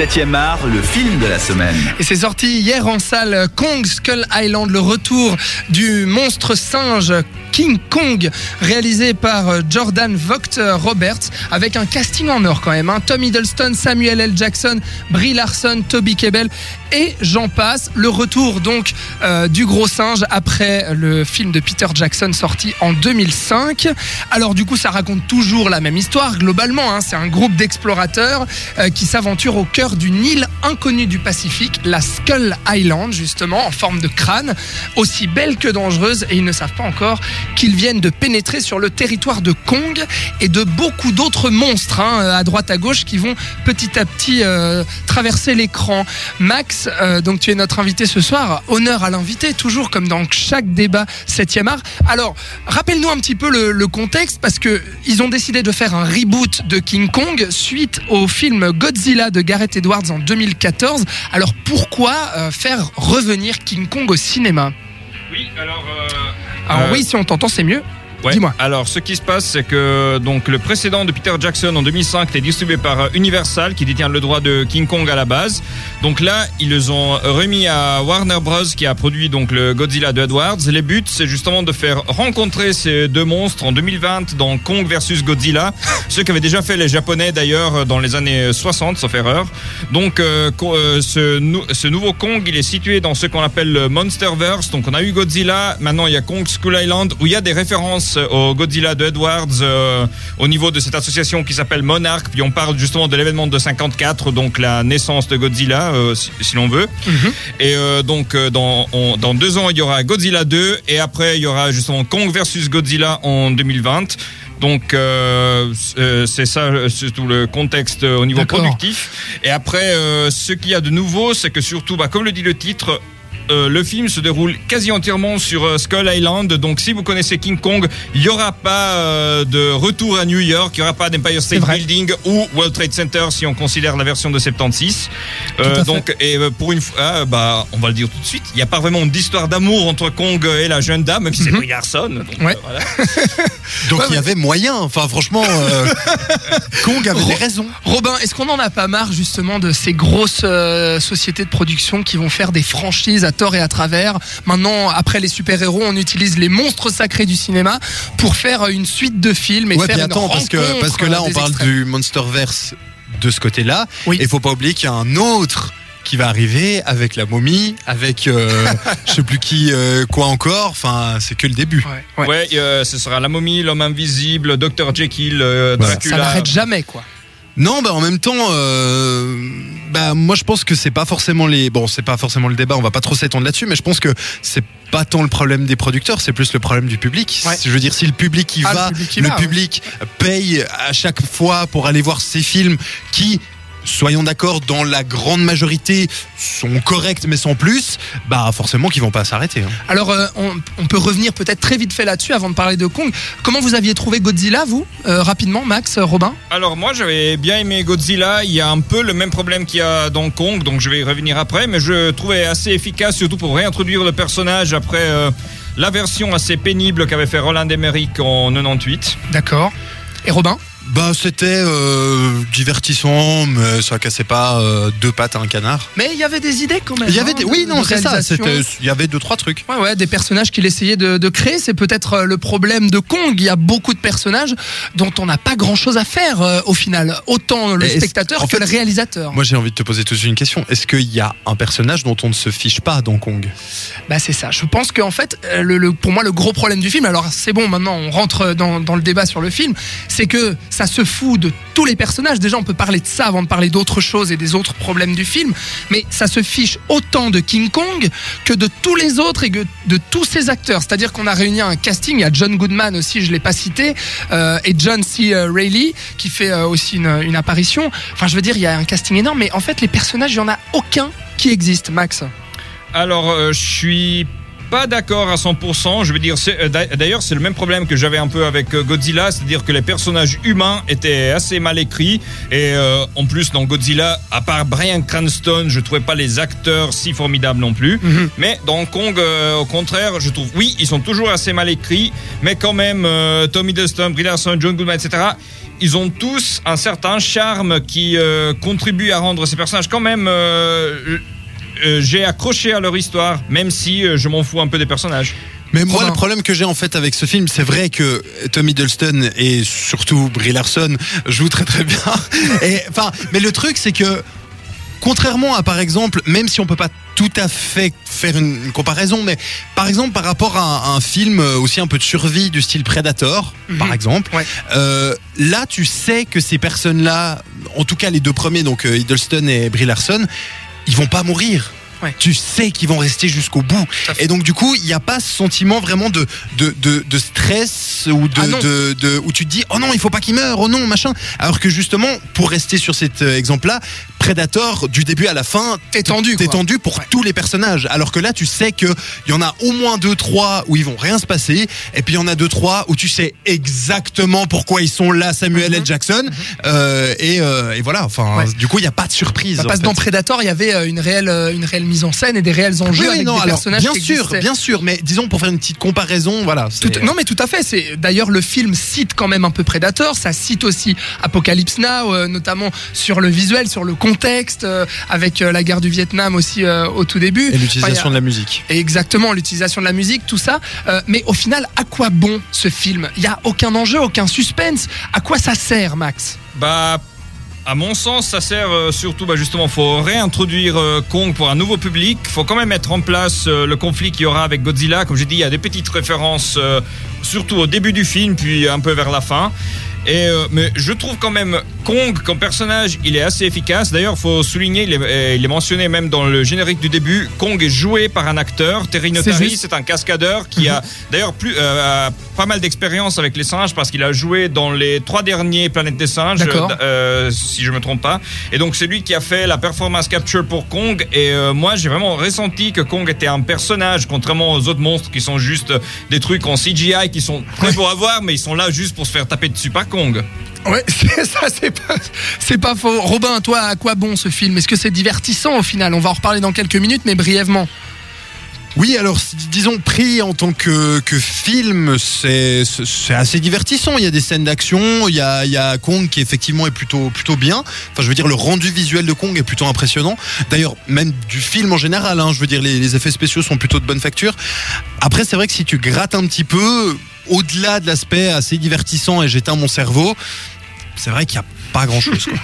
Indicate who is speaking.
Speaker 1: 7e art, le film de la semaine.
Speaker 2: Et c'est sorti hier en salle Kong Skull Island, le retour du monstre singe King Kong, réalisé par euh, Jordan Vogt Roberts, avec un casting en or quand même. Hein. Tom Hiddleston, Samuel L. Jackson, Brie Larson, Toby Kebbell et j'en passe. Le retour donc euh, du gros singe après le film de Peter Jackson sorti en 2005. Alors du coup, ça raconte toujours la même histoire globalement. Hein. C'est un groupe d'explorateurs euh, qui s'aventure au cœur d'une île inconnue du Pacifique, la Skull Island justement, en forme de crâne, aussi belle que dangereuse, et ils ne savent pas encore qu'ils viennent de pénétrer sur le territoire de Kong et de beaucoup d'autres monstres hein, à droite à gauche qui vont petit à petit euh, traverser l'écran. Max, euh, donc tu es notre invité ce soir. Honneur à l'invité, toujours comme dans chaque débat 7e art. Alors, rappelle-nous un petit peu le, contexte parce que ils ont décidé de faire un reboot de King Kong suite au film Godzilla de Gareth Edwards en 2014. Alors pourquoi euh, faire revenir King Kong au cinéma?
Speaker 3: Oui, alors.
Speaker 2: Alors
Speaker 3: Euh,
Speaker 2: oui, si on t'entend, c'est mieux.
Speaker 3: Ouais.
Speaker 2: Dis-moi.
Speaker 3: Alors, ce qui se passe, c'est que donc le précédent de Peter Jackson en 2005 était distribué par euh, Universal, qui détient le droit de King Kong à la base. Donc là, ils les ont remis à Warner Bros, qui a produit donc le Godzilla de Edwards. Les buts, c'est justement de faire rencontrer ces deux monstres en 2020 dans Kong versus Godzilla, ce qu'avaient déjà fait les Japonais d'ailleurs dans les années 60, sauf erreur. Donc, euh, co- euh, ce, nou- ce nouveau Kong, il est situé dans ce qu'on appelle le Monsterverse. Donc, on a eu Godzilla, maintenant il y a Kong Skull Island, où il y a des références au Godzilla de Edwards euh, au niveau de cette association qui s'appelle Monarch. Puis on parle justement de l'événement de 54, donc la naissance de Godzilla, euh, si, si l'on veut. Et euh, donc, dans, on- dans deux ans, il y aura Godzilla 2, et après, il y aura justement Kong versus Godzilla en 2020. Donc euh, c'est- ça, euh, c'est tout le contexte au niveau productif. Et après, euh, ce qu'il y a de nouveau, c'est que surtout, bah, comme le dit le titre, euh, le film se déroule quasi entièrement sur euh, Skull Island. Donc, si vous connaissez King Kong, il n'y aura pas euh, de retour à New York, il n'y aura pas d'Empire State. Building ou World Trade Center si on considère la version de 76.
Speaker 2: Tout à fait.
Speaker 3: donc, et pour une fois, ah, bah, on va le dire tout de suite, il n'y a pas vraiment d'histoire d'amour entre Kong et la jeune dame, même si c'est Brie Larson. Donc,
Speaker 2: Mhm. Ouais.
Speaker 3: euh, voilà.
Speaker 4: Donc
Speaker 2: Ouais,
Speaker 4: il y avait moyen. Enfin, franchement, euh, Kong avait des raisons.
Speaker 2: Robin, est-ce qu'on en a pas marre justement de ces grosses euh, sociétés de production qui vont faire des franchises à tort et à travers? Maintenant, après les super-héros, on utilise les monstres sacrés du cinéma pour faire une suite de films et
Speaker 4: Ouais,
Speaker 2: faire
Speaker 4: puis
Speaker 2: une
Speaker 4: attends, parce que, parce que là, on parle du Monsterverse de ce côté-là.
Speaker 2: Oui.
Speaker 4: Et faut pas oublier qu'il y a un autre qui va arriver avec la momie, avec euh, je sais plus qui, euh, quoi encore. Enfin, c'est que le début.
Speaker 2: Ouais, ouais.
Speaker 3: Ouais, euh, ce sera la momie, l'homme invisible, Dr. Jekyll, euh. Dracula.
Speaker 2: Ça n'arrête jamais, quoi.
Speaker 4: Non, bah en même temps, euh, bah moi je pense que c'est pas forcément les, bon c'est pas forcément le débat, on va pas trop s'étendre là-dessus, mais je pense que c'est pas tant le problème des producteurs, c'est plus le problème du public.
Speaker 2: Ouais.
Speaker 4: Je veux dire, si le public y
Speaker 2: Ah, le
Speaker 4: va,
Speaker 2: public y
Speaker 4: le
Speaker 2: va,
Speaker 4: public paye à chaque fois pour aller voir ces films qui Soyons d'accord, dans la grande majorité sont corrects mais sans plus, bah forcément qu'ils vont pas s'arrêter. hein.
Speaker 2: Alors, euh, on, on peut revenir peut-être très vite fait là-dessus avant de parler de Kong. Comment vous aviez trouvé Godzilla, vous Euh, Rapidement, Max, euh, Robin?
Speaker 3: Alors moi j'avais bien aimé Godzilla, il y a un peu le même problème qu'il y a dans Kong, donc je vais y revenir après, mais je trouvais assez efficace surtout pour réintroduire le personnage après euh, la version assez pénible qu'avait fait Roland Emmerich en 98.
Speaker 2: D'accord. Et Robin?
Speaker 4: Bah c'était euh, divertissant, mais ça cassait pas euh, deux pattes à un canard.
Speaker 2: Mais il y avait des idées quand même.
Speaker 4: Il y avait
Speaker 2: hein,
Speaker 4: des... oui non c'est ça, c'était il y avait deux trois trucs.
Speaker 2: Ouais, ouais, des personnages qu'il essayait de, de créer. C'est peut-être euh, le problème de Kong. Il y a beaucoup de personnages dont on n'a pas grand-chose à faire euh, au final. Autant le
Speaker 4: Est-ce-
Speaker 2: spectateur
Speaker 4: en
Speaker 2: que
Speaker 4: fait,
Speaker 2: le réalisateur.
Speaker 4: Moi j'ai envie de te poser tout de suite une question. Est-ce qu'il y a un personnage dont on ne se fiche pas dans Kong?
Speaker 2: Bah c'est ça. Je pense qu'en fait, euh, le, le- pour moi, le gros problème du film, alors c'est bon, maintenant on rentre dans, dans le débat sur le film, c'est que ça se fout de tous les personnages. Déjà, on peut parler de ça avant de parler d'autres choses et des autres problèmes du film, mais ça se fiche autant de King Kong que de tous les autres et que de tous ces acteurs. C'est-à-dire qu'on a réuni un casting. Il y a John Goodman aussi, je l'ai pas cité, euh, et John C. Reilly qui fait euh, aussi une, une apparition. Enfin, je veux dire, il y a un casting énorme, mais en fait, les personnages, il y en a aucun qui existe, Max.
Speaker 3: Alors euh, je suis pas d'accord à 100%, je veux dire, euh, d'a- d'ailleurs c'est le même problème que j'avais un peu avec euh, Godzilla, c'est-à-dire que les personnages humains étaient assez mal écrits, et euh, en plus dans Godzilla, à part Brian Cranston, je trouvais pas les acteurs si formidables non plus, mais dans Kong, euh, au contraire, je trouve, oui, ils sont toujours assez mal écrits, mais quand même, euh, Tommy Dustin, Brie Larson, John Goodman, etc., ils ont tous un certain charme qui euh, contribue à rendre ces personnages quand même. euh, euh, j'ai accroché à leur histoire, même si euh, je m'en fous un peu des personnages.
Speaker 4: Mais moi, le problème que j'ai en fait avec ce film, c'est vrai que Tom Hiddleston et surtout Brie Larson jouent très très bien. Et enfin, mais le truc, c'est que contrairement à par exemple, même si on peut pas tout à fait faire une, comparaison, mais par exemple par rapport à, un- film aussi un peu de survie du style Predator, par exemple,
Speaker 2: Ouais.
Speaker 4: euh, là tu sais que ces personnes-là, en tout cas les deux premiers, donc Hiddleston et Brie Larson, ils vont pas mourir.
Speaker 2: Ouais.
Speaker 4: Tu sais qu'ils vont rester jusqu'au bout. Et donc du coup, il n'y a pas ce sentiment vraiment de, de, de, de stress ou de,
Speaker 2: Ah
Speaker 4: de, de- où tu te dis oh non, il faut pas qu'il meure, oh non, machin. Alors que justement, pour rester sur cet euh, exemple-là, Predator, du début à la fin,
Speaker 2: T'es tendu,
Speaker 4: t'es tendu pour
Speaker 2: Ouais.
Speaker 4: tous les personnages. Alors que là, tu sais que il y en a au moins deux, trois où ils vont rien se passer, et puis il y en a deux, trois où tu sais exactement pourquoi ils sont là, Samuel
Speaker 2: Mhm.
Speaker 4: L. Jackson. Euh, et, euh, et voilà. Enfin,
Speaker 2: Ouais.
Speaker 4: du coup, il n'y a pas de surprise.
Speaker 2: Bah, parce que dans Predator, il y avait une réelle, une réelle mise en scène et des réels enjeux
Speaker 4: Oui,
Speaker 2: avec
Speaker 4: non,
Speaker 2: des
Speaker 4: alors,
Speaker 2: personnages
Speaker 4: bien sûr,
Speaker 2: existaient.
Speaker 4: bien sûr, mais disons pour faire une petite comparaison, voilà.
Speaker 2: Tout- non mais tout à fait. C'est d'ailleurs le film cite quand même un peu Predator. Ça cite aussi Apocalypse Now, euh, notamment sur le visuel, sur le contexte, euh, avec euh, la guerre du Vietnam aussi euh, au tout début.
Speaker 4: Et l'utilisation
Speaker 2: Enfin, a-
Speaker 4: de la musique.
Speaker 2: et Exactement, l'utilisation de la musique, tout ça. Euh, mais au final, à quoi bon ce film? Il y a aucun enjeu, aucun suspense. À quoi ça sert, Max?
Speaker 3: Bah, à mon sens, ça sert euh, surtout, bah, justement, faut réintroduire euh, Kong pour un nouveau public. Faut quand même mettre en place euh, le conflit qu'il y aura avec Godzilla. Comme j'ai dit, il y a des petites références, surtout au début du film, puis un peu vers la fin. Et euh, mais je trouve quand même Kong comme personnage, il est assez efficace. D'ailleurs, faut souligner, il est, euh, il est mentionné même dans le générique du début. Kong est joué par un acteur. Terry Notary, c'est un cascadeur qui a d'ailleurs plus euh, a pas mal d'expérience avec les singes parce qu'il a joué dans les trois derniers Planètes des singes, euh, si je me trompe pas. Et donc c'est lui qui a fait la performance capture pour Kong. Et euh, moi, j'ai vraiment ressenti que Kong était un personnage, contrairement aux autres monstres qui sont juste des trucs en CGI qui sont très beaux à voir, mais ils sont là juste pour se faire taper dessus par Kong.
Speaker 2: Ouais, c'est ça, c'est pas, c'est pas faux. Robin, toi, à quoi bon ce film? Est-ce que c'est divertissant au final? On va en reparler dans quelques minutes, mais brièvement.
Speaker 4: Oui, alors disons pris en tant que, que film, c'est assez divertissant. Il y a des scènes d'action, il y a, il y a Kong qui effectivement est plutôt plutôt bien. Enfin, je veux dire le rendu visuel de Kong est plutôt impressionnant. D'ailleurs, même du film en général, hein, je veux dire les, les effets spéciaux sont plutôt de bonne facture. Après, c'est vrai que si tu grattes un petit peu, au-delà de l'aspect assez divertissant et j'éteins mon cerveau, c'est vrai qu'il n'y a pas grand-chose.